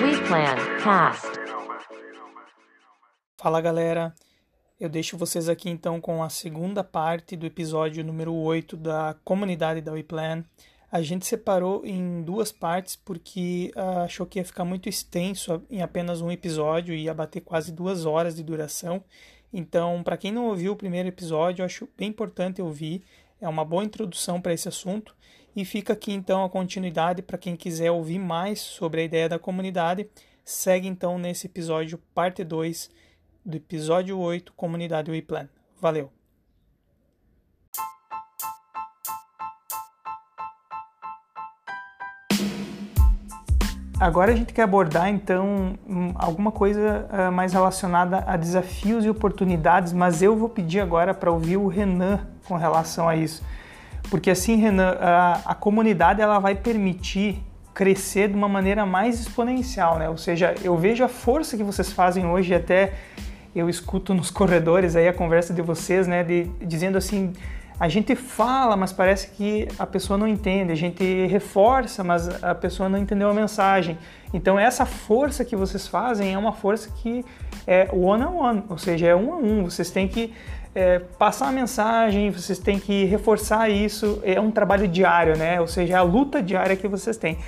WePlan Cast. Fala galera, eu deixo vocês aqui então com a segunda parte do episódio número 8 da comunidade da WePlan. A gente separou em duas partes porque uh, achou que ia ficar muito extenso em apenas um episódio e ia bater quase duas horas de duração. Então, para quem não ouviu o primeiro episódio, acho bem importante ouvir. É uma boa introdução para esse assunto. E fica aqui então a continuidade para quem quiser ouvir mais sobre a ideia da comunidade. Segue então nesse episódio, parte 2 do episódio 8, Comunidade WePlan. Valeu! Agora a gente quer abordar então alguma coisa uh, mais relacionada a desafios e oportunidades, mas eu vou pedir agora para ouvir o Renan com relação a isso. Porque assim, Renan, a, a comunidade ela vai permitir crescer de uma maneira mais exponencial, né? Ou seja, eu vejo a força que vocês fazem hoje, até eu escuto nos corredores aí a conversa de vocês, né, de, dizendo assim, a gente fala, mas parece que a pessoa não entende. A gente reforça, mas a pessoa não entendeu a mensagem. Então essa força que vocês fazem é uma força que é one on one, ou seja, é um a um. Vocês têm que é, passar a mensagem, vocês têm que reforçar isso. É um trabalho diário, né? Ou seja, é a luta diária que vocês têm.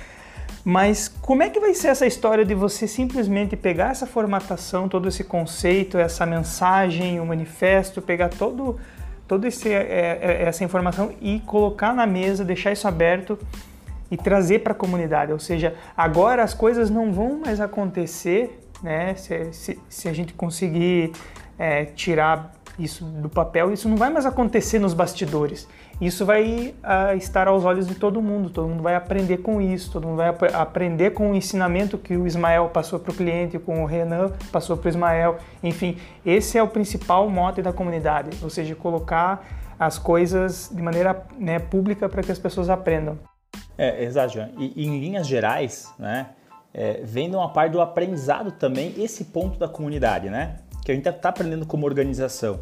Mas como é que vai ser essa história de você simplesmente pegar essa formatação, todo esse conceito, essa mensagem, o manifesto, pegar todo toda é, é, essa informação e colocar na mesa, deixar isso aberto e trazer para a comunidade. Ou seja, agora as coisas não vão mais acontecer, né? Se, se, se a gente conseguir é, tirar isso do papel, isso não vai mais acontecer nos bastidores. Isso vai uh, estar aos olhos de todo mundo, todo mundo vai aprender com isso, todo mundo vai ap aprender com o ensinamento que o Ismael passou para o cliente, com o Renan passou para o Ismael. Enfim, esse é o principal mote da comunidade, ou seja, colocar as coisas de maneira né, pública para que as pessoas aprendam. É, exato, e em linhas gerais, né, é, vendo uma parte do aprendizado também, esse ponto da comunidade, né? Que a gente está aprendendo como organização.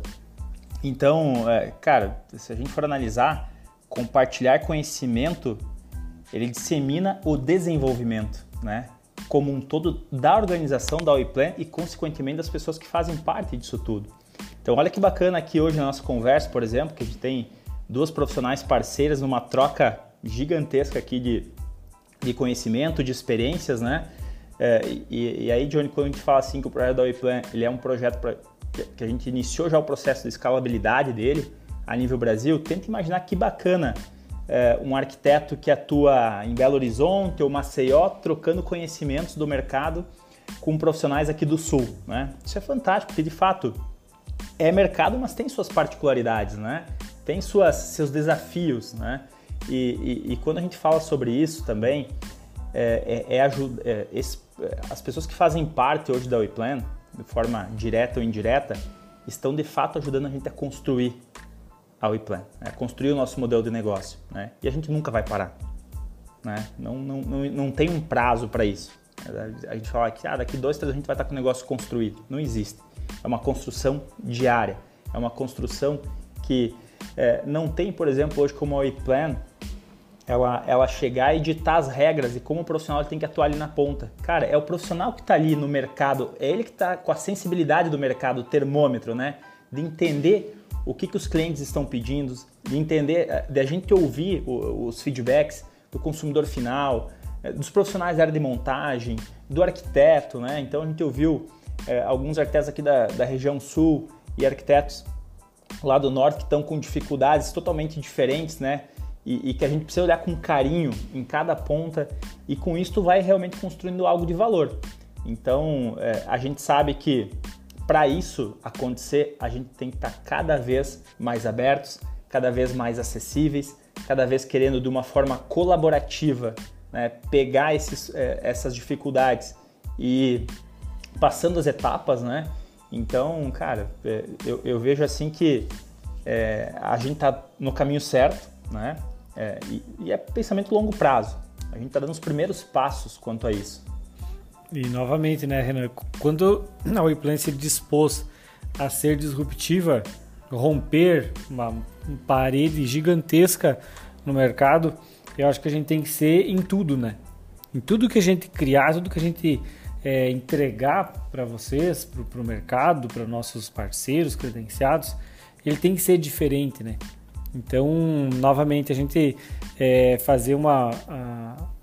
Então, é, cara, se a gente for analisar, compartilhar conhecimento, ele dissemina o desenvolvimento, né? Como um todo da organização da OIPlan e, consequentemente, das pessoas que fazem parte disso tudo. Então, olha que bacana aqui hoje na nossa conversa, por exemplo, que a gente tem duas profissionais parceiras numa troca gigantesca aqui de, de conhecimento, de experiências, né? É, e, e, aí, Johnny, quando a gente fala assim que o projeto da WePlan ele é um projeto pra, que a gente iniciou já o processo de escalabilidade dele a nível Brasil, tenta imaginar que bacana é, um arquiteto que atua em Belo Horizonte ou Maceió trocando conhecimentos do mercado com profissionais aqui do Sul. Né? Isso é fantástico, porque de fato é mercado, mas tem suas particularidades, né? tem suas, seus desafios. Né? E, e, e quando a gente fala sobre isso também, é, é, é, ajuda, é, as pessoas que fazem parte hoje da WePlan, de forma direta ou indireta, estão de fato ajudando a gente a construir a WePlan, né? construir o nosso modelo de negócio. Né? E a gente nunca vai parar. Né? Não, não, não, não tem um prazo para isso. A gente fala que ah, daqui dois, três a gente vai estar com o negócio construído. Não existe. É uma construção diária. É uma construção que é, não tem, por exemplo, hoje como a WePlan, ela, ela chegar e ditar as regras e como o profissional tem que atuar ali na ponta. Cara, é o profissional que está ali no mercado, é ele que está com a sensibilidade do mercado, o termômetro, né? De entender o que, que os clientes estão pedindo, de entender, eh, de a gente ouvir os feedbacks do consumidor final, eh, dos profissionais da área de montagem, do arquiteto, né? Então a gente ouviu é, alguns arquitetos aqui da, da região sul e arquitetos lá do norte que estão com dificuldades totalmente diferentes, né? E, e, que a gente precisa olhar com carinho em cada ponta e com isso tu vai realmente construindo algo de valor. Então é, a gente sabe que para isso acontecer a gente tem que estar tá cada vez mais abertos, cada vez mais acessíveis, cada vez querendo de uma forma colaborativa né, pegar esses, é, essas dificuldades e passando as etapas, né? Então, cara, é, eu, eu vejo assim que é, a gente está no caminho certo, né? É, e, e, é pensamento longo prazo. A gente está dando os primeiros passos quanto a isso. E novamente, né, Renan? Quando a WePlan se dispôs a ser disruptiva, romper uma parede gigantesca no mercado, eu acho que a gente tem que ser em tudo, né? Em tudo que a gente criar, tudo que a gente é, entregar para vocês, para o mercado, para nossos parceiros credenciados, ele tem que ser diferente, né? Então, novamente, a gente é, fazer uma,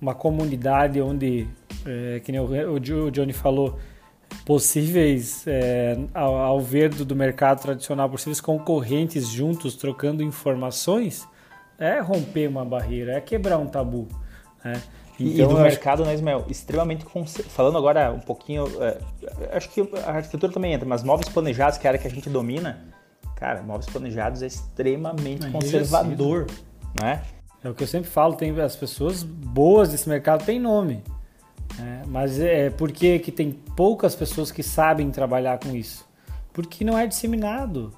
uma comunidade onde, é, que nem o, Johnny falou, possíveis, é, ao, ao, ver do, do, mercado tradicional, possíveis concorrentes juntos trocando informações, é romper uma barreira, é quebrar um tabu. Né? Então, e do mercado, né, Ismael? Extremamente. Falando agora um pouquinho. É, acho que a arquitetura também entra, mas móveis planejados, que é a área que a gente domina, cara, móveis planejados é extremamente é conservador, né? É o que eu sempre falo, tem as pessoas boas desse mercado têm nome. Né? Mas é por que tem poucas pessoas que sabem trabalhar com isso? Porque não é disseminado,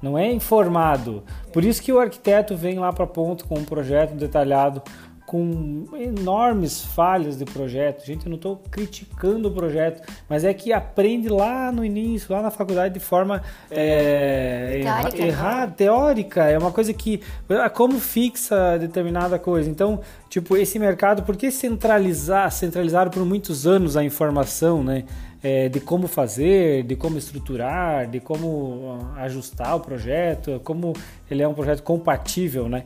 não é informado. Por isso que o arquiteto vem lá para ponto com um projeto detalhado com enormes falhas de projeto. Gente, eu não estou criticando o projeto, mas é que aprende lá no início, lá na faculdade, de forma é, teórica. errada, teórica. É uma coisa que. Ah, como fixa determinada coisa? Então, tipo, esse mercado, por que centralizar, centralizaram por muitos anos a informação, né? É, de como fazer, de como estruturar, de como ah, ajustar o projeto, como ele é um projeto compatível, né?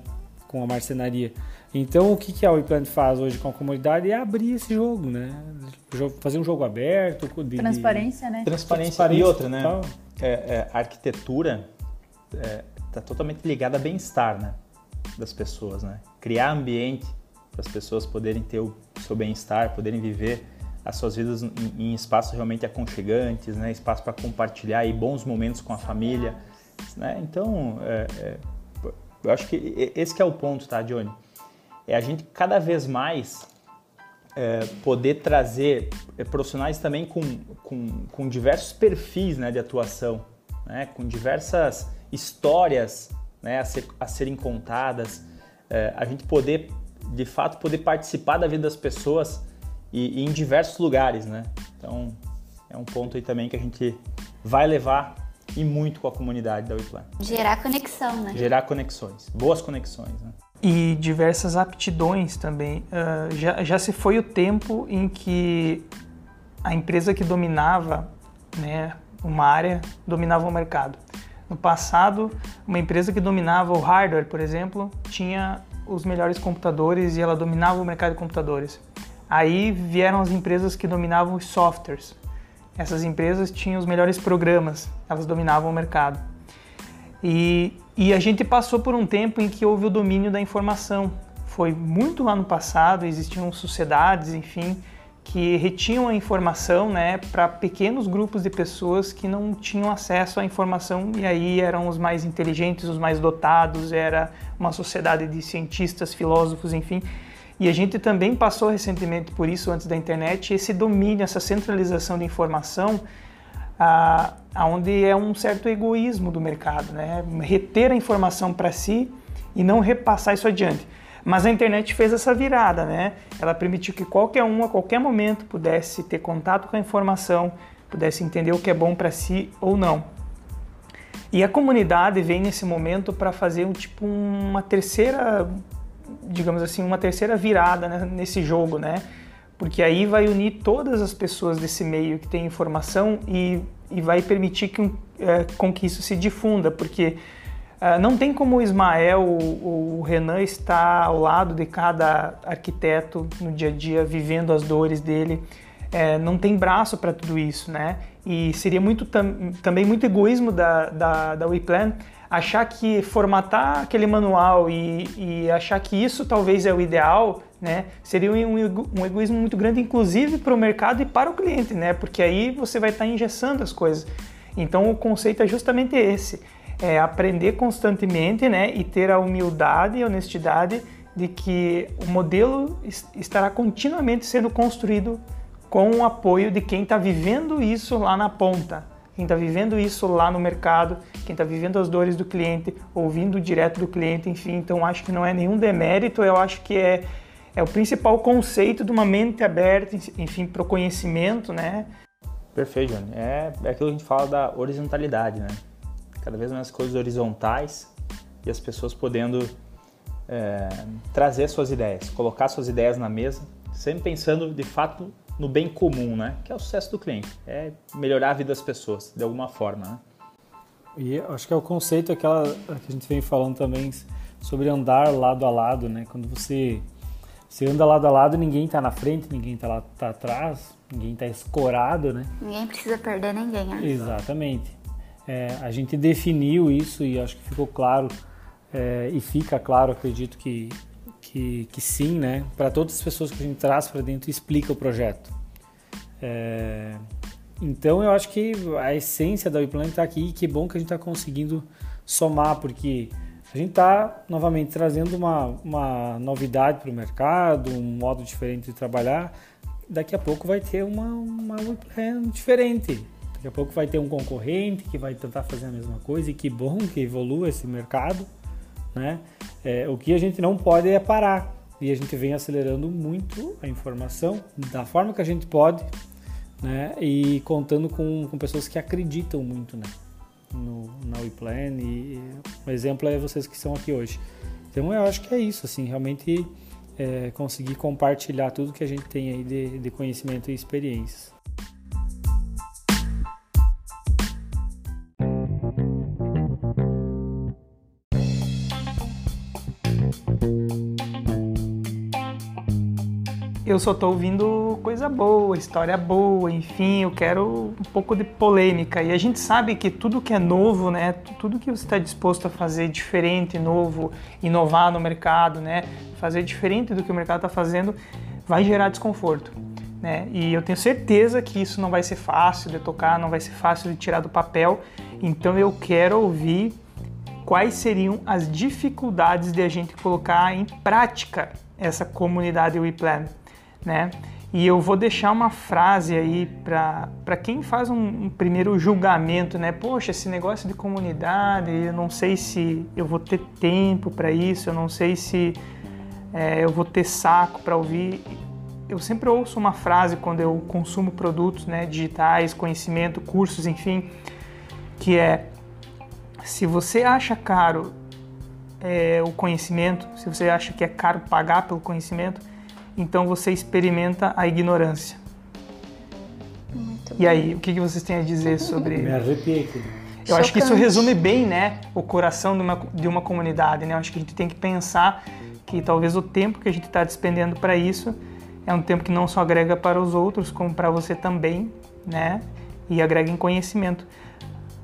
Com a marcenaria. Então, o que, que a WePlant faz hoje com a comunidade é abrir esse jogo, né? Fazer um jogo aberto. De, Transparência, né? Transparência. Transparência. E outra, né? É, é, a arquitetura está é, tá totalmente ligada a bem-estar, né? Das pessoas, né? Criar ambiente para as pessoas poderem ter o seu bem-estar, poderem viver as suas vidas em, em espaços realmente aconchegantes, né? Espaço para compartilhar aí bons momentos com a família, né? Então, é, é, eu acho que esse que é o ponto, tá, Johnny? É a gente cada vez mais é, poder trazer é, profissionais também com, com, com diversos perfis né, de atuação, né, com diversas histórias né, a, ser, a serem contadas, é, a gente poder, de fato, poder participar da vida das pessoas e, e em diversos lugares, né? Então, é um ponto aí também que a gente vai levar e muito com a comunidade da WePlan. Gerar conexão, né? Gerar conexões, boas conexões, né? E diversas aptidões também. Uh, já, já se foi o tempo em que a empresa que dominava né, uma área dominava o mercado. No passado, uma empresa que dominava o hardware, por exemplo, tinha os melhores computadores e ela dominava o mercado de computadores. Aí vieram as empresas que dominavam os softwares. Essas empresas tinham os melhores programas, elas dominavam o mercado. E, e a gente passou por um tempo em que houve o domínio da informação. Foi muito lá no passado, existiam sociedades, enfim, que retinham a informação né, para pequenos grupos de pessoas que não tinham acesso à informação e aí eram os mais inteligentes, os mais dotados, era uma sociedade de cientistas, filósofos, enfim. E a gente também passou recentemente por isso antes da internet, esse domínio, essa centralização de informação a, onde é um certo egoísmo do mercado, né? reter a informação para si e não repassar isso adiante. Mas a internet fez essa virada, né? Ela permitiu que qualquer um, a qualquer momento, pudesse ter contato com a informação, pudesse entender o que é bom para si ou não. E a comunidade vem nesse momento para fazer um tipo uma terceira, digamos assim, uma terceira virada né, nesse jogo, né? Porque aí vai unir todas as pessoas desse meio que tem informação e, e vai permitir que, é, com que isso se difunda, porque é, não tem como o Ismael ou o Renan estar ao lado de cada arquiteto no dia a dia, vivendo as dores dele. É, não tem braço para tudo isso, né? E seria muito tam, também muito egoísmo da, da, da WePlan achar que formatar aquele manual e, e achar que isso talvez é o ideal né? Seria um, um egoísmo muito grande, inclusive para o mercado e para o cliente, né? Porque aí você vai estar tá engessando as coisas. Então o conceito é justamente esse: é aprender constantemente, né? E ter a humildade e honestidade de que o modelo estará continuamente sendo construído com o apoio de quem está vivendo isso lá na ponta, quem está vivendo isso lá no mercado, quem está vivendo as dores do cliente, ouvindo direto do cliente, enfim. Então acho que não é nenhum demérito, eu acho que é é o principal conceito de uma mente aberta, enfim, para o conhecimento, né? Perfeito, Johnny. É, é aquilo que a gente fala da horizontalidade, né? Cada vez mais coisas horizontais e as pessoas podendo é, trazer suas ideias, colocar suas ideias na mesa, sempre pensando de fato no bem comum, né? Que é o sucesso do cliente, é melhorar a vida das pessoas de alguma forma, né? E acho que é o conceito aquela que a gente vem falando também sobre andar lado a lado, né? Quando você você anda lado a lado, ninguém está na frente, ninguém está lá tá atrás, ninguém está escorado, né? Ninguém precisa perder ninguém. Né? Exatamente. É, a gente definiu isso e acho que ficou claro é, e fica claro, acredito que que, que sim, né? Para todas as pessoas que a gente traz para dentro e explica o projeto. É, então eu acho que a essência da WePlan está aqui e que bom que a gente está conseguindo somar, porque a gente está novamente trazendo uma, uma novidade para o mercado, um modo diferente de trabalhar. Daqui a pouco vai ter uma, uma WePlan diferente. Daqui a pouco vai ter um concorrente que vai tentar fazer a mesma coisa e que bom que evolua esse mercado. Né? É, o que a gente não pode é parar e a gente vem acelerando muito a informação da forma que a gente pode né? e contando com, com pessoas que acreditam muito né? No, na WePlan e, um exemplo é vocês que estão aqui hoje. Então eu acho que é isso, assim, realmente é, conseguir compartilhar tudo que a gente tem aí de, de conhecimento e experiências. Eu só tô ouvindo coisa boa, história boa, enfim, eu quero um pouco de polêmica. E a gente sabe que tudo que é novo, né, tudo que você está disposto a fazer diferente, novo, inovar no mercado, né, fazer diferente do que o mercado está fazendo, vai gerar desconforto. Né? E eu tenho certeza que isso não vai ser fácil de tocar, não vai ser fácil de tirar do papel. Então eu quero ouvir quais seriam as dificuldades de a gente colocar em prática essa comunidade WePlan né? E eu vou deixar uma frase aí para quem faz um, um, primeiro julgamento, né? Poxa, esse negócio de comunidade, eu não sei se eu vou ter tempo para isso, eu não sei se é, eu vou ter saco para ouvir. Eu sempre ouço uma frase quando eu consumo produtos né, digitais, conhecimento, cursos, enfim, que é: se você acha caro é, o conhecimento, se você acha que é caro pagar pelo conhecimento, então você experimenta a ignorância. Muito e aí, o que vocês têm a dizer sobre... Me arrepiei aqui. Eu Chocante. acho que isso resume bem, né, o coração de uma, de uma comunidade, né? Eu acho que a gente tem que pensar que talvez o tempo que a gente está despendendo para isso é um tempo que não só agrega para os outros, como para você também, né? E agrega em conhecimento.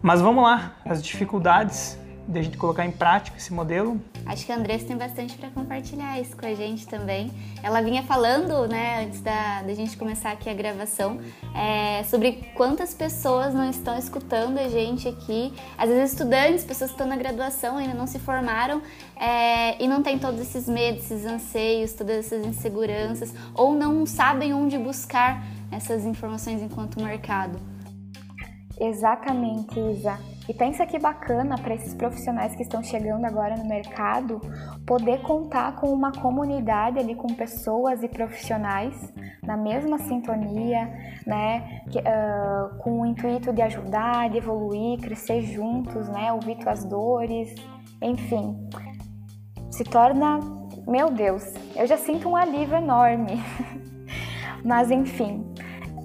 Mas vamos lá, as dificuldades de a gente colocar em prática esse modelo? Acho que a Andressa tem bastante para compartilhar isso com a gente também. Ela vinha falando, né, antes da, da gente começar aqui a gravação, é, sobre quantas pessoas não estão escutando a gente aqui. Às vezes estudantes, pessoas que estão na graduação ainda não se formaram é, e não tem todos esses medos, esses anseios, todas essas inseguranças, ou não sabem onde buscar essas informações enquanto mercado. Exatamente, Isa. E pensa que bacana para esses profissionais que estão chegando agora no mercado poder contar com uma comunidade ali com pessoas e profissionais na mesma sintonia, né, que, uh, com o intuito de ajudar, de evoluir, crescer juntos, né, ouvir tuas dores, enfim, se torna, meu Deus, eu já sinto um alívio enorme. Mas enfim,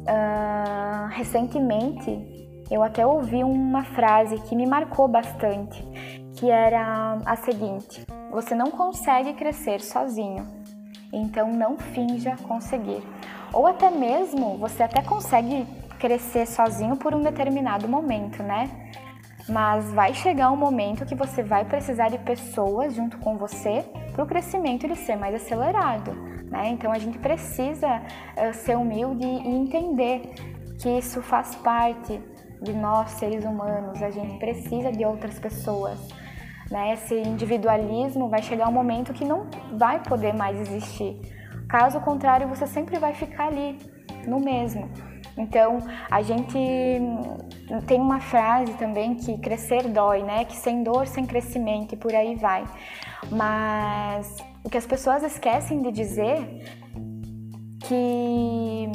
uh, recentemente eu até ouvi uma frase que me marcou bastante, que era a seguinte: Você não consegue crescer sozinho, então não finja conseguir. Ou até mesmo você até consegue crescer sozinho por um determinado momento, né? Mas vai chegar um momento que você vai precisar de pessoas junto com você para o crescimento ele ser mais acelerado, né? Então a gente precisa uh, ser humilde e entender que isso faz parte de nós seres humanos, a gente precisa de outras pessoas. Né? Esse individualismo vai chegar um momento que não vai poder mais existir. Caso contrário, você sempre vai ficar ali, no mesmo. Então, a gente tem uma frase também que crescer dói, né? Que sem dor, sem crescimento e por aí vai. Mas o que as pessoas esquecem de dizer que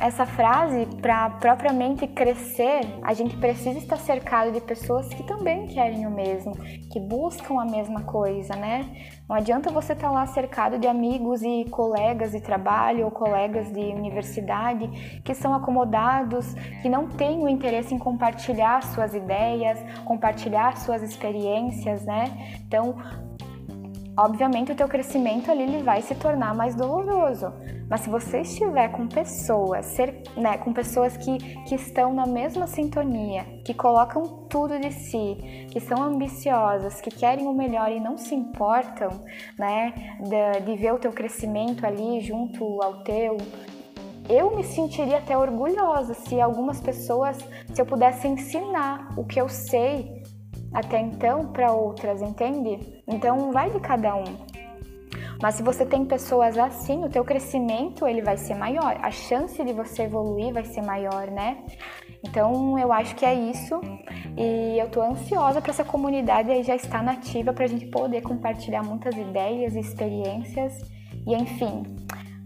essa frase, para propriamente crescer, a gente precisa estar cercado de pessoas que também querem o mesmo, que buscam a mesma coisa, né? Não adianta você estar lá cercado de amigos e colegas de trabalho ou colegas de universidade que são acomodados, que não têm o interesse em compartilhar suas ideias, compartilhar suas experiências, né? Então, obviamente o teu crescimento ali ele vai se tornar mais doloroso. Mas se você estiver com pessoas, ser, né, com pessoas que, que estão na mesma sintonia, que colocam tudo de si, que são ambiciosas, que querem o melhor e não se importam, né, de, de ver o teu crescimento ali junto ao teu, eu me sentiria até orgulhosa se algumas pessoas, se eu pudesse ensinar o que eu sei até então para outras, entende? Então vai de cada um. Mas se você tem pessoas assim, o teu crescimento ele vai ser maior, a chance de você evoluir vai ser maior, né? Então eu acho que é isso e eu tô ansiosa para essa comunidade aí já estar nativa para a gente poder compartilhar muitas ideias e experiências e enfim.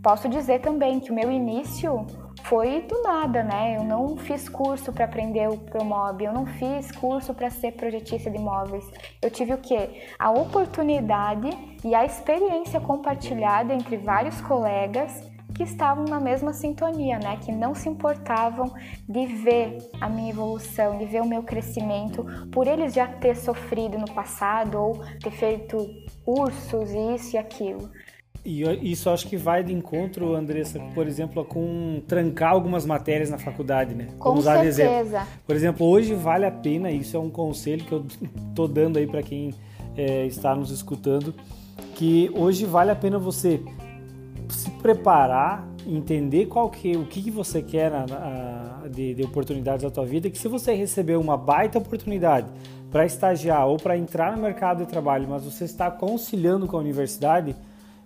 Posso dizer também que o meu início foi do nada, né? Eu não fiz curso para aprender o Promob, eu não fiz curso para ser projetista de imóveis. Eu tive o quê? A oportunidade e a experiência compartilhada entre vários colegas que estavam na mesma sintonia, né? Que não se importavam de ver a minha evolução, de ver o meu crescimento, por eles já ter sofrido no passado ou ter feito cursos, isso e aquilo. E isso acho que vai de encontro, Andressa, por exemplo, com trancar algumas matérias na faculdade, né? Com Vamos certeza. Exemplo. Por exemplo, hoje vale a pena, isso é um conselho que eu tô dando aí para quem é, está nos escutando, que hoje vale a pena você se preparar, entender qual que, o que, que você quer na, na, de, de oportunidades da tua vida, que se você receber uma baita oportunidade para estagiar ou para entrar no mercado de trabalho, mas você está conciliando com a universidade,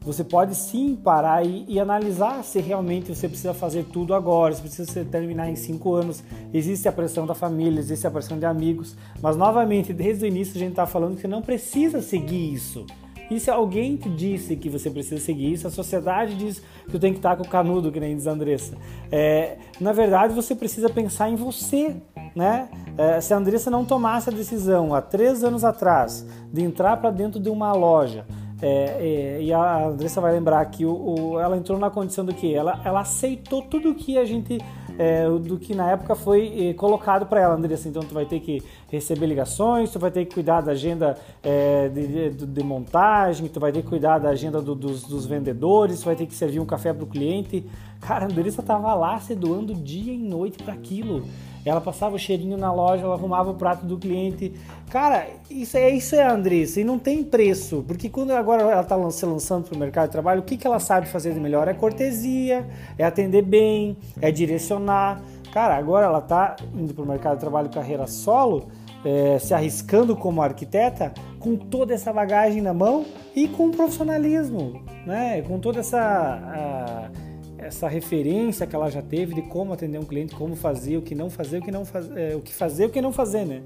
você pode sim parar e, e, analisar se realmente você precisa fazer tudo agora, se precisa terminar em cinco anos. Existe a pressão da família, existe a pressão de amigos, mas novamente, desde o início a gente está falando que você não precisa seguir isso. E se alguém te disse que você precisa seguir isso, a sociedade diz que eu tenho que estar com o canudo, que nem diz a Andressa. É, na verdade, você precisa pensar em você. Né? É, se a Andressa não tomasse a decisão há três anos atrás de entrar para dentro de uma loja, é, é, e a Andressa vai lembrar que o, o, ela entrou na condição do que? Ela, ela aceitou tudo que a gente. É, do que na época foi é, colocado para ela, Andressa. Então, tu vai ter que receber ligações, tu vai ter que cuidar da agenda é, de, de, de, montagem, tu vai ter que cuidar da agenda do, dos, dos, vendedores, tu vai ter que servir um café para o cliente. Cara, a Andressa tava lá se doando dia e noite para aquilo. Ela passava o cheirinho na loja, ela arrumava o prato do cliente. Cara, isso é isso é a Andressa e não tem preço, porque quando agora ela está se lançando para o mercado de trabalho, o que, que ela sabe fazer de melhor? É cortesia, é atender bem, é direcionar. Cara, agora ela está indo para o mercado de trabalho carreira solo, é, se arriscando como arquiteta, com toda essa bagagem na mão e com profissionalismo, né? Com toda essa a, essa referência que ela já teve de como atender um cliente, como fazer, o que não fazer, o que não fazer, é, o que fazer, o que não fazer, né?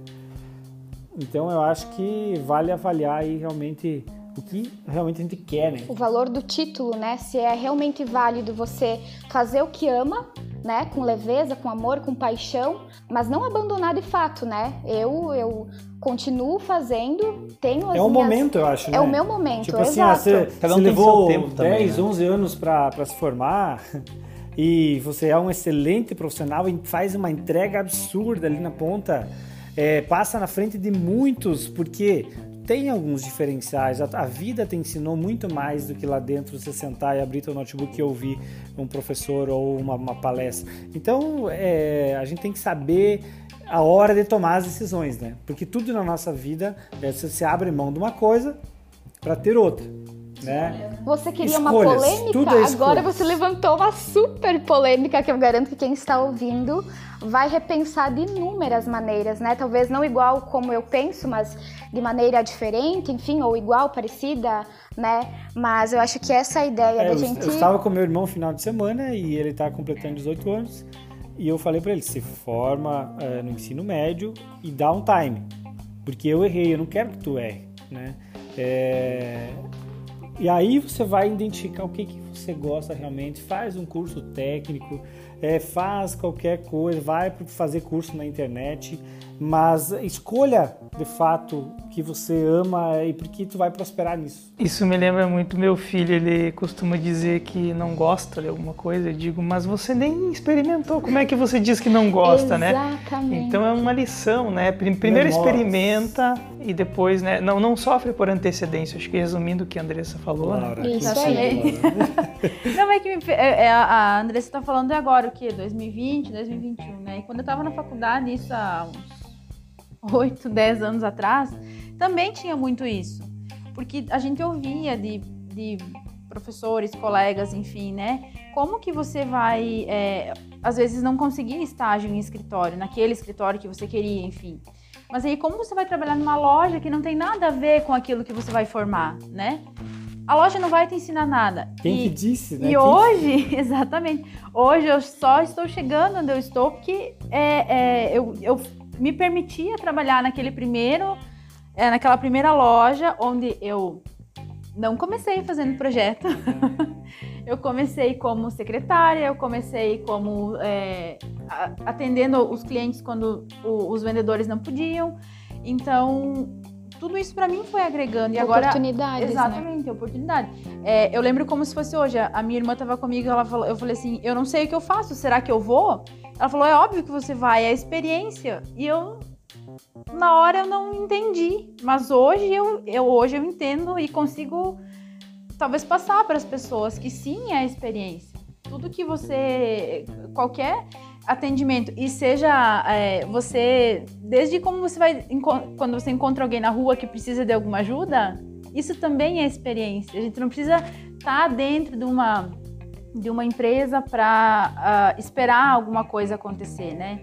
Então eu acho que vale avaliar aí realmente o que realmente a gente quer, né? O valor do título, né? Se é realmente válido você fazer o que ama, né? Com leveza, com amor, com paixão, mas não abandonar de fato, né? Eu, eu continuo fazendo, tenho as É o minhas... momento, eu acho, É né? o meu momento, tipo assim, exato. você, Cada um você levou tempo 10, também, né? 11 anos para se formar e você é um excelente profissional e faz uma entrega absurda ali na ponta, é, passa na frente de muitos, porque tem alguns diferenciais. A, a, vida te ensinou muito mais do que lá dentro você sentar e abrir teu notebook e ouvir um professor ou uma, uma palestra. Então, é, a gente tem que saber a hora de tomar as decisões, né? Porque tudo na nossa vida, é, você, abre mão de uma coisa para ter outra. Né? Você queria Escolhas, uma polêmica? É Agora você levantou uma super polêmica que eu garanto que quem está ouvindo vai repensar de inúmeras maneiras, né? Talvez não igual como eu penso, mas de maneira diferente, enfim, ou igual, parecida, né? Mas eu acho que essa é ideia é, da eu, gente. Eu estava com meu irmão no final de semana e ele está completando 18 anos. E eu falei para ele: se forma é, no ensino médio e dá um time. Porque eu errei, eu não quero que tu erre, né? É, E aí você vai identificar o que, que você gosta realmente, faz um curso técnico, é, faz qualquer coisa, vai fazer curso na internet, mas escolha de fato que você ama e porque tu vai prosperar nisso. Isso me lembra muito meu filho, ele costuma dizer que não gosta de alguma coisa, eu digo, mas você nem experimentou, como é que você diz que não gosta, Exatamente. né? Exatamente. Então é uma lição, né? Primeiro experimenta e depois, né, não, não sofre por antecedência, acho que resumindo o que a Andressa falou, né? Laura, Isso que aí. Não, é que me é, é, a Andressa está falando agora o quê? 2020, 2021, né? E quando eu estava na faculdade, isso há uns 8, 10 anos atrás, também tinha muito isso. Porque a gente ouvia de, de professores, colegas, enfim, né? Como que você vai, é, às vezes, não conseguir estágio em escritório, naquele escritório que você queria, enfim. Mas aí, como você vai trabalhar numa loja que não tem nada a ver com aquilo que você vai formar, né? A loja não vai te ensinar nada. Quem E- que disse, né? e Quem- hoje, exatamente, hoje eu só estou chegando onde eu estou porque é, é, eu, eu me permitia trabalhar naquele primeiro, é, naquela primeira loja onde eu não comecei fazendo projeto. eu comecei como secretária, eu comecei como é, atendendo os clientes quando os vendedores não podiam. Então, tudo isso para mim foi agregando. E agora Oportunidades, né? Exatamente, oportunidade. É, eu lembro como se fosse hoje. A a minha irmã estava comigo, ela falou, eu falei assim, eu não sei o que eu faço, será que eu vou? Ela falou, é óbvio que você vai, é a experiência. E eu, na hora, eu não entendi. Mas hoje eu, eu hoje eu entendo e consigo talvez passar para as pessoas que sim é a experiência. Tudo que você, qualquer atendimento e seja é, você, desde como você vai quando você encontra alguém na rua que precisa de alguma ajuda, isso também é experiência. A gente não precisa estar dentro de uma de uma empresa para esperar alguma coisa acontecer, né?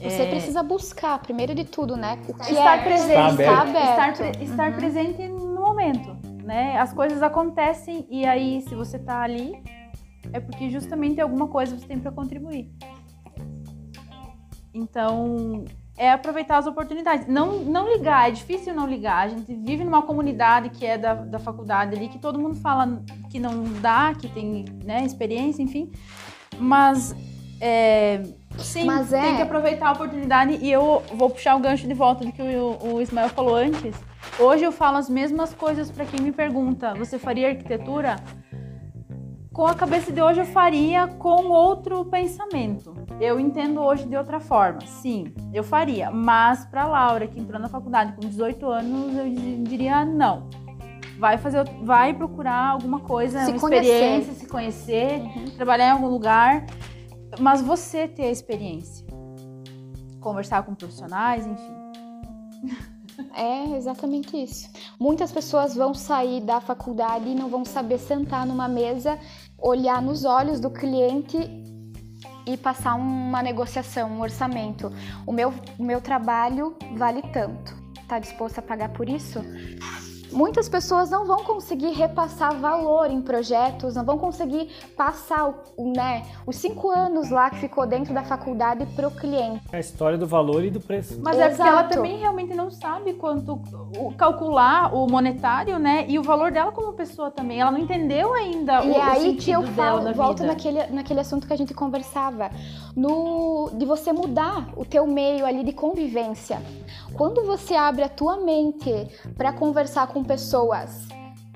Você É, precisa buscar, primeiro de tudo, né? O que estar é presente, Estar estar aberto. estar, pre- estar presente no momento, né? As coisas acontecem e aí se você tá ali é porque justamente alguma coisa você tem para contribuir. Então, é aproveitar as oportunidades. Não, não ligar, é difícil não ligar. A gente vive numa comunidade que é da, da faculdade ali, que todo mundo fala que não dá, que tem né, experiência, enfim. Mas, é, sim, Mas é- tem que aproveitar a oportunidade. E eu vou puxar o gancho de volta do que o, o Ismael falou antes. Hoje eu falo as mesmas coisas para quem me pergunta: você faria arquitetura? Com a cabeça de hoje eu faria com outro pensamento. Eu entendo hoje de outra forma. Sim, eu faria. Mas para Laura, que entrou na faculdade com 18 anos, eu di- diria não. Vai fazer, vai procurar alguma coisa, Se uma conhecer. experiência, se conhecer, trabalhar em algum lugar, mas você ter a experiência. Conversar com profissionais, enfim. É exatamente isso. Muitas pessoas vão sair da faculdade e não vão saber sentar numa mesa, olhar nos olhos do cliente e passar uma negociação, um orçamento. O meu, o meu trabalho vale tanto. Tá disposto a pagar por isso? Muitas pessoas não vão conseguir repassar valor em projetos, não vão conseguir passar né, os cinco anos lá que ficou dentro da faculdade para o cliente. A história do valor e do preço. Mas é porque ela Exato. também realmente não sabe quanto o- calcular o monetário, né? E o valor dela como pessoa também. Ela não entendeu ainda o, E o aí sentido que eu falo, volto vida. naquele, naquele assunto que a gente conversava, no, de você mudar o teu meio ali de convivência. Quando você abre a tua mente para conversar com pessoas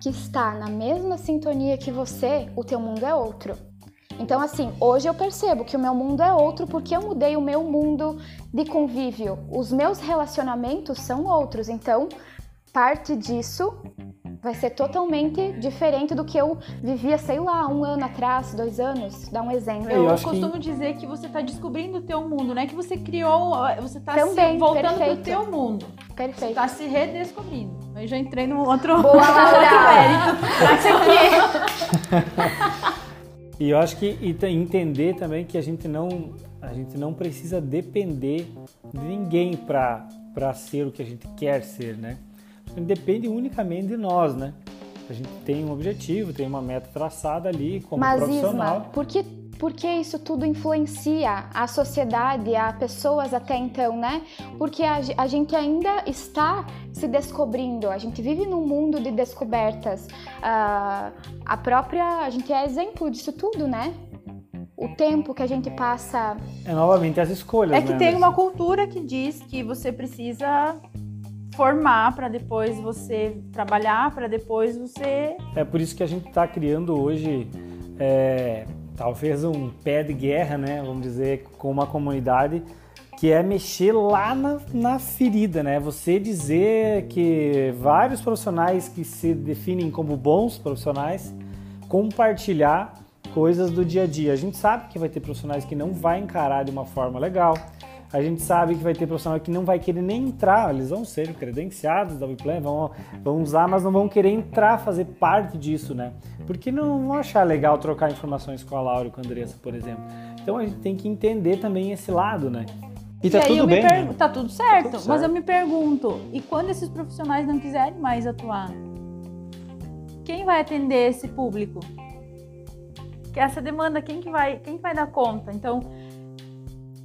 que está na mesma sintonia que você, o teu mundo é outro. Então, assim, hoje eu percebo que o meu mundo é outro porque eu mudei o meu mundo de convívio. Os meus relacionamentos são outros. Então, parte disso vai ser totalmente diferente do que eu vivia, sei lá, um ano atrás, dois anos. Dá um exemplo. Eu, Eu acho que- costumo dizer que você está descobrindo o teu mundo, não é que você criou, você está Também, voltando perfeito. pro teu mundo. Você Perfeito. está se redescobrindo. Eu já entrei no outro, Boa, Laura! E eu acho que e te- entender também que a gente não a gente não precisa depender de ninguém para para ser o que a gente quer ser, né? Depende unicamente de nós, né? A gente tem um objetivo, tem uma meta traçada ali como Mas, profissional. Isma, por que porque isso tudo influencia a sociedade, a pessoas até então, né? Porque a, a gente ainda está se descobrindo, a gente vive num mundo de descobertas. Uh, a própria, a gente é exemplo disso tudo, né? o tempo que a gente passa. É novamente as escolhas. É que né, tem uma cultura que diz que você precisa formar para depois você trabalhar, para depois você. É por isso que a gente está criando hoje é, talvez um pé de guerra, né? Vamos dizer, com uma comunidade que é mexer lá na, na ferida, né? Você dizer que vários profissionais que se definem como bons profissionais compartilhar coisas do dia a dia. A gente sabe que vai ter profissionais que não vai encarar de uma forma legal. A gente sabe que vai ter profissional que não vai querer nem entrar, eles vão ser credenciados da WePlan, vão, vão usar, mas não vão querer entrar, fazer parte disso, né? Porque não vão achar legal trocar informações com a Laura e com a Andressa, por exemplo. Então a gente tem que entender também esse lado, né? E tá e tudo bem. Per... Né? Tá tudo certo, tá tudo certo, mas eu me pergunto, e quando esses profissionais não quiserem mais atuar? Quem vai atender esse público? que essa demanda, quem que vai, quem que vai dar conta? Então,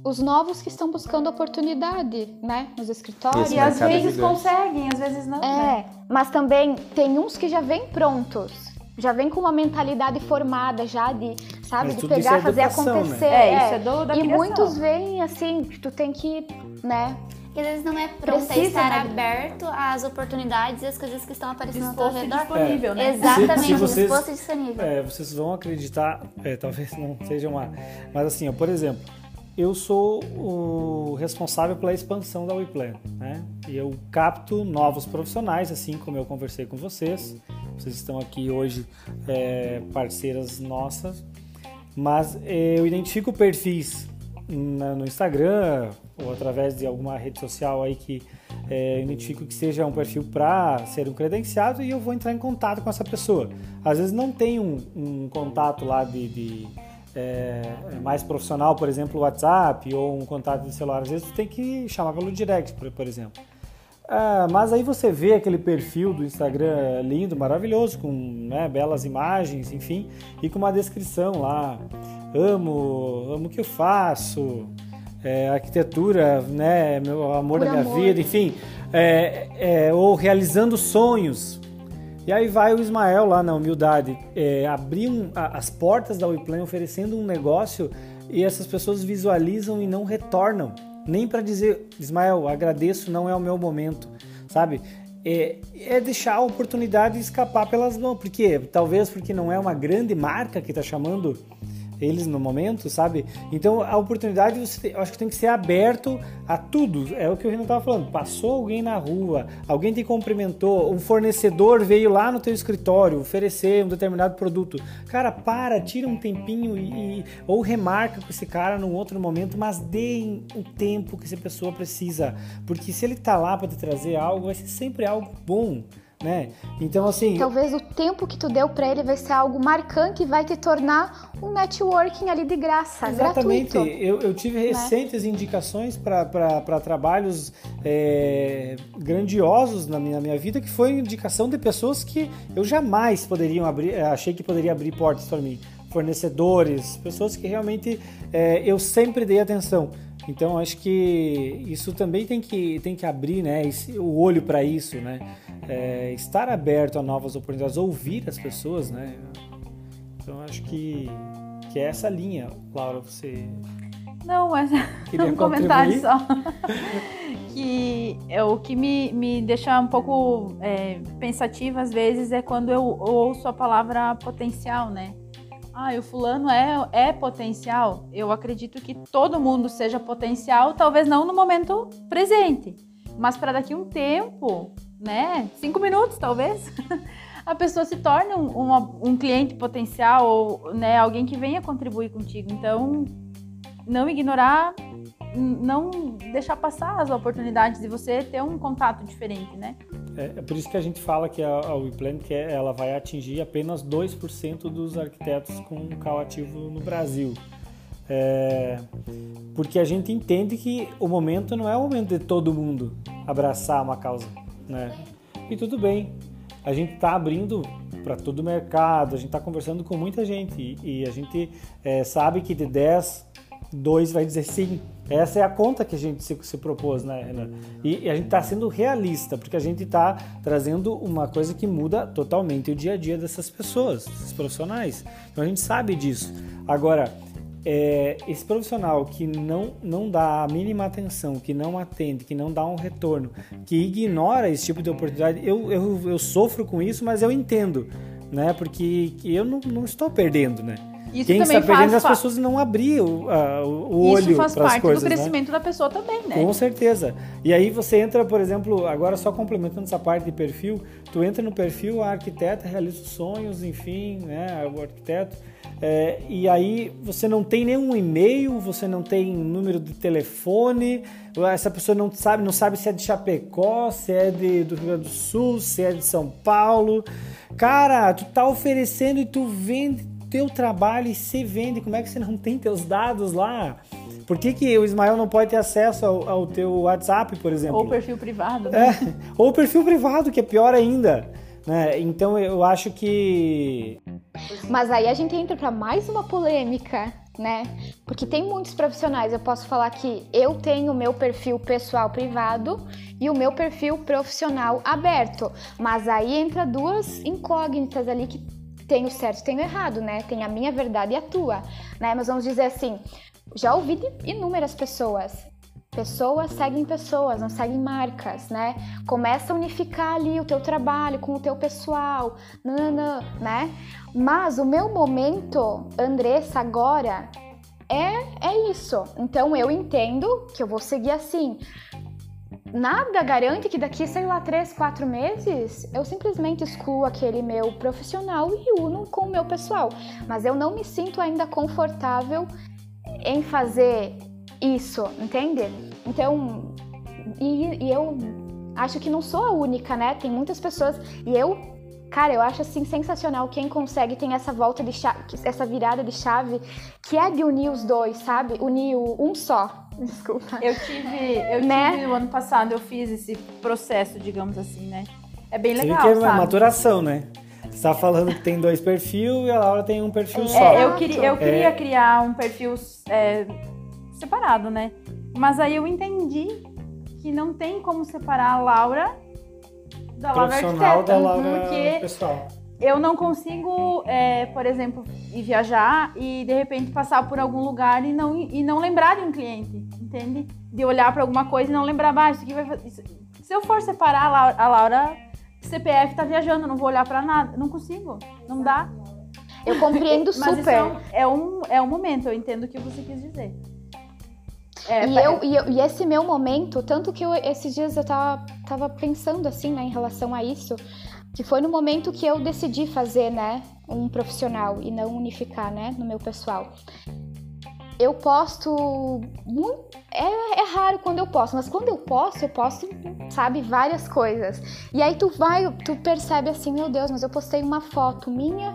os novos que estão buscando oportunidade, né, nos escritórios. e às vezes conseguem, às vezes não. É, né? mas também tem uns que já vêm prontos, já vem com uma mentalidade formada já de, sabe, mas de pegar, é fazer educação, né? acontecer. Né? É, isso é do, da E muitos vêm assim, que tu tem que, né, que às vezes não é pronto Precisa, estar né? aberto às oportunidades e às coisas que estão aparecendo disposto ao teu redor. disponível, é. né? Exatamente, se, se vocês, disposto e disponível. É, vocês vão acreditar, é, talvez não seja uma... Mas assim, ó, por exemplo, eu sou o responsável pela expansão da WePlan, né? E eu capto novos profissionais, assim como eu conversei com vocês. Vocês estão aqui hoje é, parceiras nossas, mas é, eu identifico perfis no Instagram ou através de alguma rede social aí que é, identifico que seja um perfil para ser um credenciado e eu vou entrar em contato com essa pessoa. Às vezes não tem um, um contato lá de, de é, mais profissional, por exemplo, o WhatsApp ou um contato de celular. Às vezes tem que chamar pelo direct, por, por exemplo. Ah, mas aí você vê aquele perfil do Instagram lindo, maravilhoso, com né, belas imagens, enfim, e com uma descrição lá amo, amo o que eu faço, é, arquitetura, né, meu amor Por da minha amor. vida, enfim, é, é, ou realizando sonhos. E aí vai o Ismael lá na humildade, é, abrir um, a, as portas da WePlan oferecendo um negócio e essas pessoas visualizam e não retornam. Nem para dizer, Ismael, agradeço, não é o meu momento, sabe? É, é, deixar a oportunidade escapar pelas mãos. Porque talvez porque não é uma grande marca que está chamando eles no momento, sabe? Então a oportunidade você, eu acho que tem que ser aberto a tudo. É o que o Renan estava falando. Passou alguém na rua, alguém te cumprimentou, um fornecedor veio lá no teu escritório oferecer um determinado produto. Cara, para, tira um tempinho e, e ou remarca com esse cara num outro momento, mas dê o tempo que essa pessoa precisa, porque se ele tá lá para te trazer algo, vai ser sempre algo bom né? Então, assim. Talvez o tempo que tu deu para ele vai ser algo marcante e vai te tornar um networking ali de graça. Exatamente. Eu, eu, tive né? recentes né? indicações para trabalhos é, grandiosos na minha, na minha vida, que foi indicação de pessoas que eu jamais poderiam abrir, é, achei que poderia abrir portas para mim. Fornecedores, pessoas que realmente é, eu sempre dei atenção. Então acho que isso também tem que, tem que abrir né, esse, o olho para isso, né? É, estar aberto a novas oportunidades, ouvir as pessoas, né? Então acho que, que é essa linha, Laura, você. Não, mas Queria um comentário só. que é, o que me, me deixa um pouco é, pensativa às vezes é quando eu ouço a palavra potencial, né? Ah, o fulano é, é potencial, eu acredito que todo mundo seja potencial, talvez não no momento presente, mas para daqui um tempo, né? Cinco minutos, talvez. a pessoa se torne um, um, um, cliente potencial ou né, alguém que venha contribuir contigo. Então, não ignorar, não deixar passar as oportunidades de você ter um contato diferente, né? É, é, por isso que a gente fala que a, a WePlan que é, ela vai atingir apenas 2% dos arquitetos com CAL ativo no Brasil. É, porque a gente entende que o momento não é o momento de todo mundo abraçar uma causa, né? E tudo bem. a gente está abrindo para todo o mercado, a gente está conversando com muita gente e, e a gente é, sabe que de 10, 2 vai dizer sim. Essa é a conta que a gente se, se propôs, né, Renan? E, e a gente está sendo realista, porque a gente está trazendo uma coisa que muda totalmente o dia a dia dessas pessoas, desses profissionais. Então a gente sabe disso. Agora, é, esse profissional que não, não dá a mínima atenção, que não atende, que não dá um retorno, que ignora esse tipo de oportunidade, eu, eu, eu sofro com isso, mas eu entendo, né? Porque eu não, não estou perdendo, né? Isso Quem também está perdendo faz, as pessoas não abrir o, a- o olho isso faz parte coisas, do né? crescimento da pessoa também, né? Com certeza. E aí você entra, por exemplo, agora só complementando essa parte de perfil, tu entra no perfil, a arquiteta realiza os sonhos, enfim, né, o arquiteto, é, e aí você não tem nenhum e-mail, você não tem número de telefone, essa pessoa não sabe, não sabe se é de Chapecó, se é de, do Rio Grande do Sul, se é de São Paulo. Cara, tu tá oferecendo e tu vende teu trabalho e você vende, como é que você não tem teus dados lá? Por que, que o Ismael não pode ter acesso ao, ao teu WhatsApp, por exemplo? Ou perfil privado. né? É, ou perfil privado, que é pior ainda. Né? Então eu acho que. Mas aí a gente entra para mais uma polêmica, né? Porque tem muitos profissionais. Eu posso falar que eu tenho o meu perfil pessoal privado e o meu perfil profissional aberto. Mas aí entra duas incógnitas ali que tem o certo e tem o errado, né? Tem a minha verdade e a tua, né? Mas vamos dizer assim, já ouvi de inúmeras pessoas. Pessoas seguem pessoas, não seguem marcas, né? Começa a unificar ali o teu trabalho com o teu pessoal, nananã, né? Mas o meu momento, Andressa, agora é, é isso. Então eu entendo que eu vou seguir assim. Nada garante que daqui, sei lá, três, quatro meses eu simplesmente excluo aquele meu profissional e uno com o meu pessoal. Mas eu não me sinto ainda confortável em fazer isso, entende? Então, e, e eu acho que não sou a única, né? Tem muitas pessoas e eu, cara, eu acho assim sensacional quem consegue tem essa volta de chave, essa virada de chave que é de unir os dois, sabe? Unir o um só. Desculpa. Eu tive, eu Né? tive o ano passado, eu fiz esse processo, digamos assim, né? É bem legal, que é uma sabe? maturação, né? Você tá falando que tem dois perfis e a Laura tem um perfil só. É, eu queria, eu É. queria criar um perfil é, separado, né? Mas aí eu entendi que não tem como separar a Laura da Laura profissional da Laura porque pessoal. eu não consigo, é, por exemplo, ir viajar e de repente passar por algum lugar e não, e não lembrar de um cliente, entende? De olhar para alguma coisa e não lembrar, bah, isso aqui vai fazer. isso- Se eu for separar a Laura, a Laura CPF tá viajando, não vou olhar para nada, não consigo, não dá. Eu compreendo Mas isso super. é um, é um, é um momento, eu entendo o que você quis dizer. É, E, eu, e, eu- e esse meu momento, tanto que eu, esses dias eu tava, tava pensando assim, né, em relação a isso, que foi no momento que eu decidi fazer, né, um profissional e não unificar, né, no meu pessoal. Eu posto muito. É, é raro quando eu posto, mas quando eu posto, eu posto, sabe, várias coisas. E aí tu vai, tu percebe assim, meu Deus, mas eu postei uma foto minha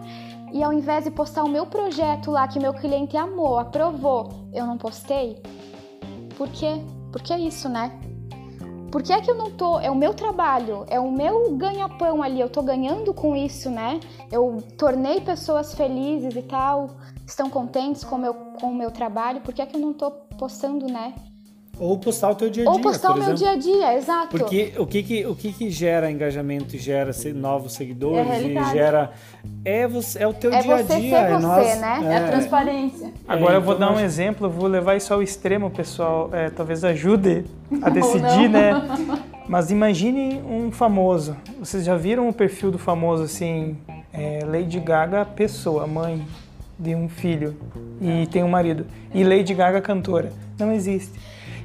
e ao invés de postar o meu projeto lá que meu cliente amou, aprovou, eu não postei. Por quê? Porque é isso, né? Por que é que eu não tô? É o meu trabalho, é o meu ganha-pão ali, eu tô ganhando com isso, né? Eu tornei pessoas felizes e tal, estão contentes com o meu, com o meu trabalho, por que é que eu não tô postando, né? Ou postar o teu dia a dia, Ou postar por o meu exemplo. dia a dia, exato. Porque o que que, o que que gera engajamento e gera se- novos É seguidores a e gera é você é o teu É dia a dia, ser é você, nós, né? é a transparência. Agora É, eu vou então dar um acho- exemplo, vou levar isso ao extremo, pessoal. é, talvez ajude a decidir, né? Mas imagine um famoso. Vocês já viram o perfil do famoso assim? é, Lady Gaga, pessoa, mãe de um filho e tem um marido. E Lady Gaga, cantora. Não existe.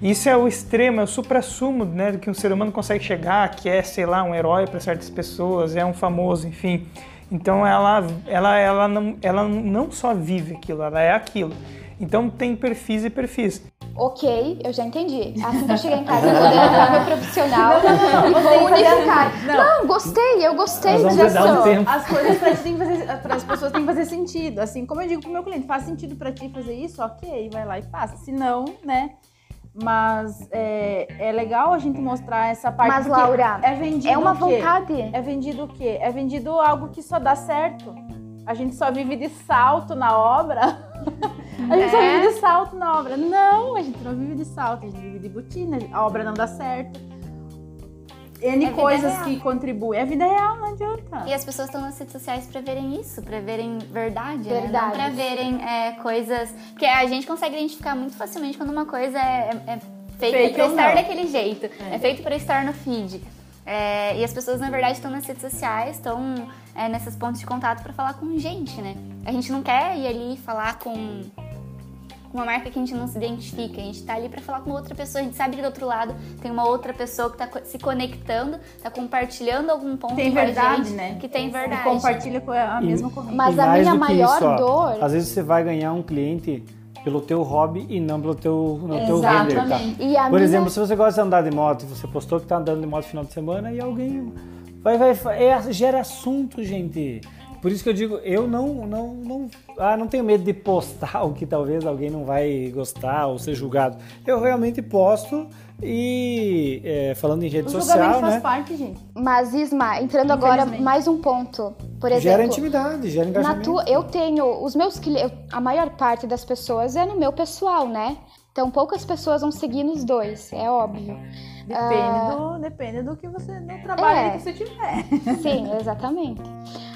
Isso é o extremo, é o supra-sumo, né, do que um ser humano consegue chegar, que é, sei lá, um herói para certas pessoas, é um famoso, enfim. Então ela, ela, ela, não, ela não só vive aquilo, ela é aquilo. Então tem perfis e perfis. Ok, eu já entendi. Assim que eu chegar em casa, eu vou deletar meu profissional e vou unificar. Não, gostei, eu gostei disso. dar um tempo. As coisas pra ti têm que fazer, para as pessoas têm que fazer sentido. Assim como eu digo pro meu cliente, faz sentido pra ti fazer isso, ok, vai lá e faça. Se não, né? Mas é, é legal a gente mostrar essa parte. Mas, Laura, é vendido É uma vontade. É vendido o quê? É vendido algo que só dá certo. A gente só vive de salto na obra. A gente só É. vive de salto na obra. Não, a gente não vive de salto, a gente vive de botina. A obra não dá certo. N É coisas real. que contribuem. É vida real, não adianta. E as pessoas estão nas redes sociais pra verem isso, pra verem verdade, né? Não Verdade. pra verem é, coisas. Porque a gente consegue identificar muito facilmente quando uma coisa é, é- é feita Fake pra estar não. daquele jeito. É, feito pra estar no feed. É, e as pessoas, na verdade, estão nas redes sociais, estão é, nessas pontos de contato pra falar com gente, né? A gente não quer ir ali falar com uma marca que a gente não se identifica. A gente tá ali pra falar com outra pessoa. A gente sabe que do outro lado tem uma outra pessoa que tá se conectando, tá compartilhando algum ponto Tem com a verdade, gente, né? que tem verdade. Compartilha com a E- mesma corrente. Mas E a mais minha maior isso, ó, dor. Às vezes você vai ganhar um cliente pelo teu hobby e não pelo teu, no teu Exatamente. render, tá? E a Por minha- exemplo, se você gosta de andar de moto e você postou que tá andando de moto no final de semana e alguém vai, vai, vai- é, gera assunto, gente. Por isso que eu digo, eu não, não, não, ah, não tenho medo de postar o que talvez alguém não vai gostar ou ser julgado. Eu realmente posto e é, falando em rede O social, julgamento faz né? parte, gente. Mas, Isma, entrando agora mais um ponto. Por Gera exemplo, intimidade, gera na engajamento. tua, eu tenho os meus clientes, a maior parte das pessoas é no meu pessoal, né? Então poucas pessoas vão seguir nos dois, é óbvio. Depende, do, depende do que você, do trabalho É. que você tiver. Sim, exatamente.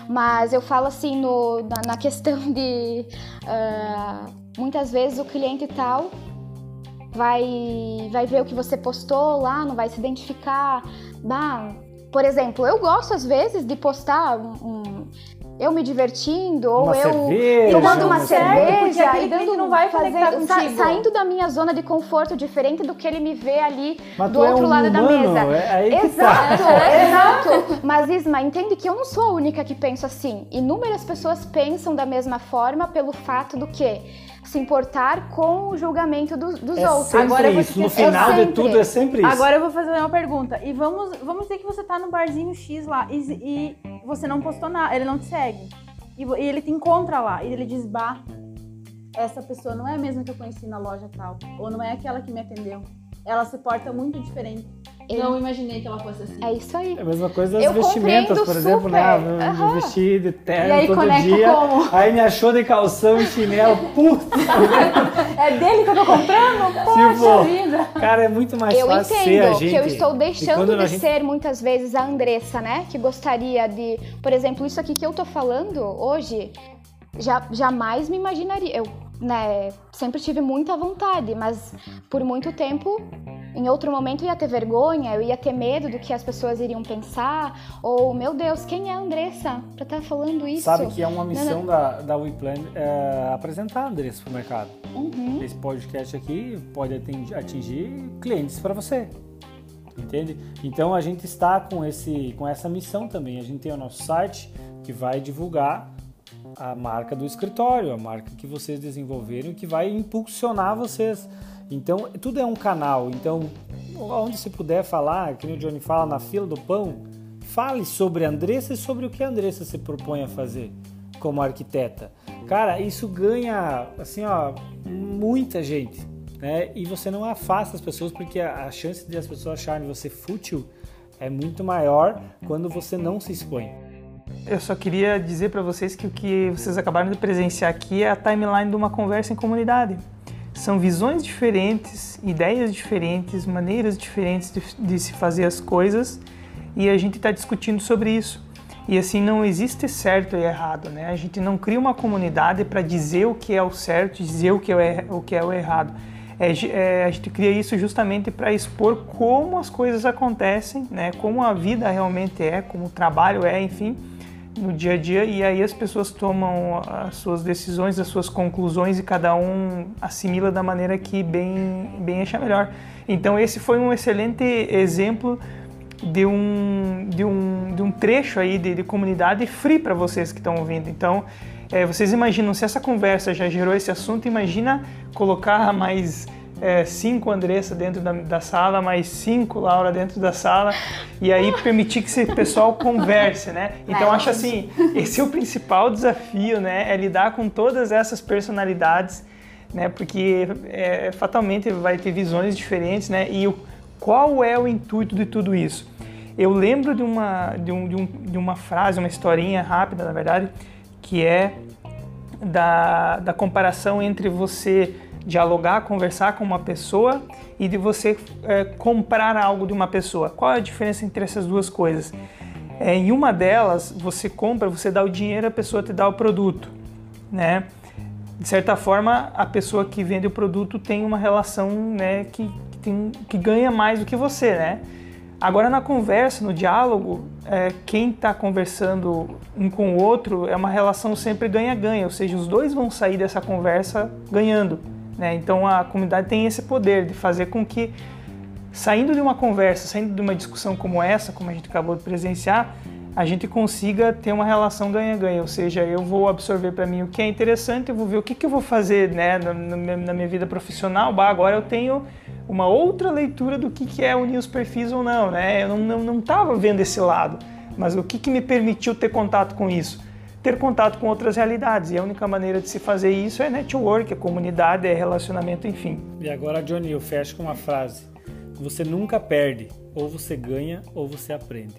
Mas eu falo assim no, na, na questão de ah, muitas vezes o cliente tal vai, vai ver o que você postou lá, não vai se identificar. Bah, por exemplo, eu gosto às vezes de postar um, um- eu me divertindo ou Uma eu cerveja, tomando uma uma cerveja e dando não vai fazendo- sa- saindo da minha zona de conforto diferente do que ele me vê ali Mas do é outro um lado da humano, mesa. é aí que Exato, tá. exato. Mas Isma, entende que eu não sou a única que penso assim. Inúmeras pessoas pensam da mesma forma pelo fato do que se importar com o julgamento dos, dos É outros. sempre Agora isso. te No final de sempre. tudo é sempre isso. Agora eu vou fazer uma pergunta. E vamos, vamos dizer que você tá no barzinho X lá e, e você não postou nada, ele não te segue. E, e ele te encontra lá e ele diz, bah, essa pessoa não é a mesma que eu conheci na loja tal. Ou não é aquela que me atendeu. Ela se porta muito diferente. Eu- Não imaginei que ela fosse assim. É isso aí. É a mesma coisa das Eu vestimentas, por exemplo, super. né? Me Aham. vestir de E terno aí todo dia. como? Aí me achou de calção e chinelo. Puta, É dele que eu tô comprando? Poxa Tipo, vida! cara, é muito mais Eu fácil ser a entendo gente. que eu estou deixando de gente- ser muitas vezes a Andressa, né? Que gostaria de, por exemplo, isso aqui que eu tô falando hoje, já, jamais me imaginaria. Eu, né, sempre tive muita vontade, mas por muito tempo, em outro momento, eu ia ter vergonha, eu ia ter medo do que as pessoas iriam pensar, ou meu Deus, quem é a Andressa pra estar falando isso? Sabe que é uma missão da, da WePlan é, apresentar Andressa para o mercado. Uhum. Esse podcast aqui pode atingir, atingir clientes para você. Entende? Então a gente está com, esse, com essa missão também. A gente tem o nosso site que vai divulgar a marca do escritório, a marca que vocês desenvolveram, que vai impulsionar vocês. Então tudo é um canal. Então onde se puder falar, que o Johnny fala na fila do pão, fale sobre a Andressa e sobre o que a Andressa se propõe a fazer como arquiteta. Cara, isso ganha assim, ó, muita gente, né? E você não afasta as pessoas porque a, a chance de as pessoas acharem você fútil é muito maior quando você não se expõe. Eu só queria dizer para vocês que o que vocês acabaram de presenciar aqui é a timeline de uma conversa em comunidade. São visões diferentes, ideias diferentes, maneiras diferentes de, de se fazer as coisas e a gente está discutindo sobre isso. E assim, não existe certo e errado, né? A gente não cria uma comunidade para dizer o que é o certo, dizer o que é o, que é o errado. É, é, a gente cria isso justamente para expor como as coisas acontecem, né? Como a vida realmente é, como o trabalho é, enfim, no dia a dia. E aí as pessoas tomam as suas decisões, as suas conclusões e cada um assimila da maneira que bem, bem achar melhor. Então esse foi um excelente exemplo de um, de um, de um trecho aí de, de comunidade free para vocês que estão ouvindo. Então, é, vocês imaginam, se essa conversa já gerou esse assunto, imagina colocar mais é, cinco Andressa dentro da, da sala, mais cinco Laura dentro da sala, e aí permitir que esse pessoal converse, né? Então, acho assim, esse é o principal desafio, né? É lidar com todas essas personalidades né? Porque é, fatalmente vai ter visões diferentes, né? E o, qual é o intuito de tudo isso? Eu lembro de uma, de, um, de, um, de uma frase, uma historinha rápida, na verdade, que é da, da comparação entre você dialogar, conversar com uma pessoa e de você é, comprar algo de uma pessoa. Qual é a diferença entre essas duas coisas? É, em uma delas, você compra, você dá o dinheiro, a pessoa te dá o produto, né? De certa forma, a pessoa que vende o produto tem uma relação, né, que, que, tem, que ganha mais do que você, né? Agora, na conversa, no diálogo, é, quem está conversando um com o outro é uma relação sempre ganha-ganha, ou seja, os dois vão sair dessa conversa ganhando. Né? Então, a comunidade tem esse poder de fazer com que saindo de uma conversa, saindo de uma discussão como essa, como a gente acabou de presenciar, a gente consiga ter uma relação ganha-ganha, ou seja, eu vou absorver para mim o que é interessante, eu vou ver o que, que eu vou fazer né, na, na, minha vida profissional, bah, agora eu tenho uma outra leitura do que, que é unir os perfis ou não, né? eu não estava não, não vendo esse lado, mas o que, que me permitiu ter contato com isso? ter contato com outras realidades. E a única maneira de se fazer isso é network, é comunidade, é relacionamento, enfim. E agora, Johnny, eu fecho com uma frase. Você nunca perde, ou você ganha ou você aprende.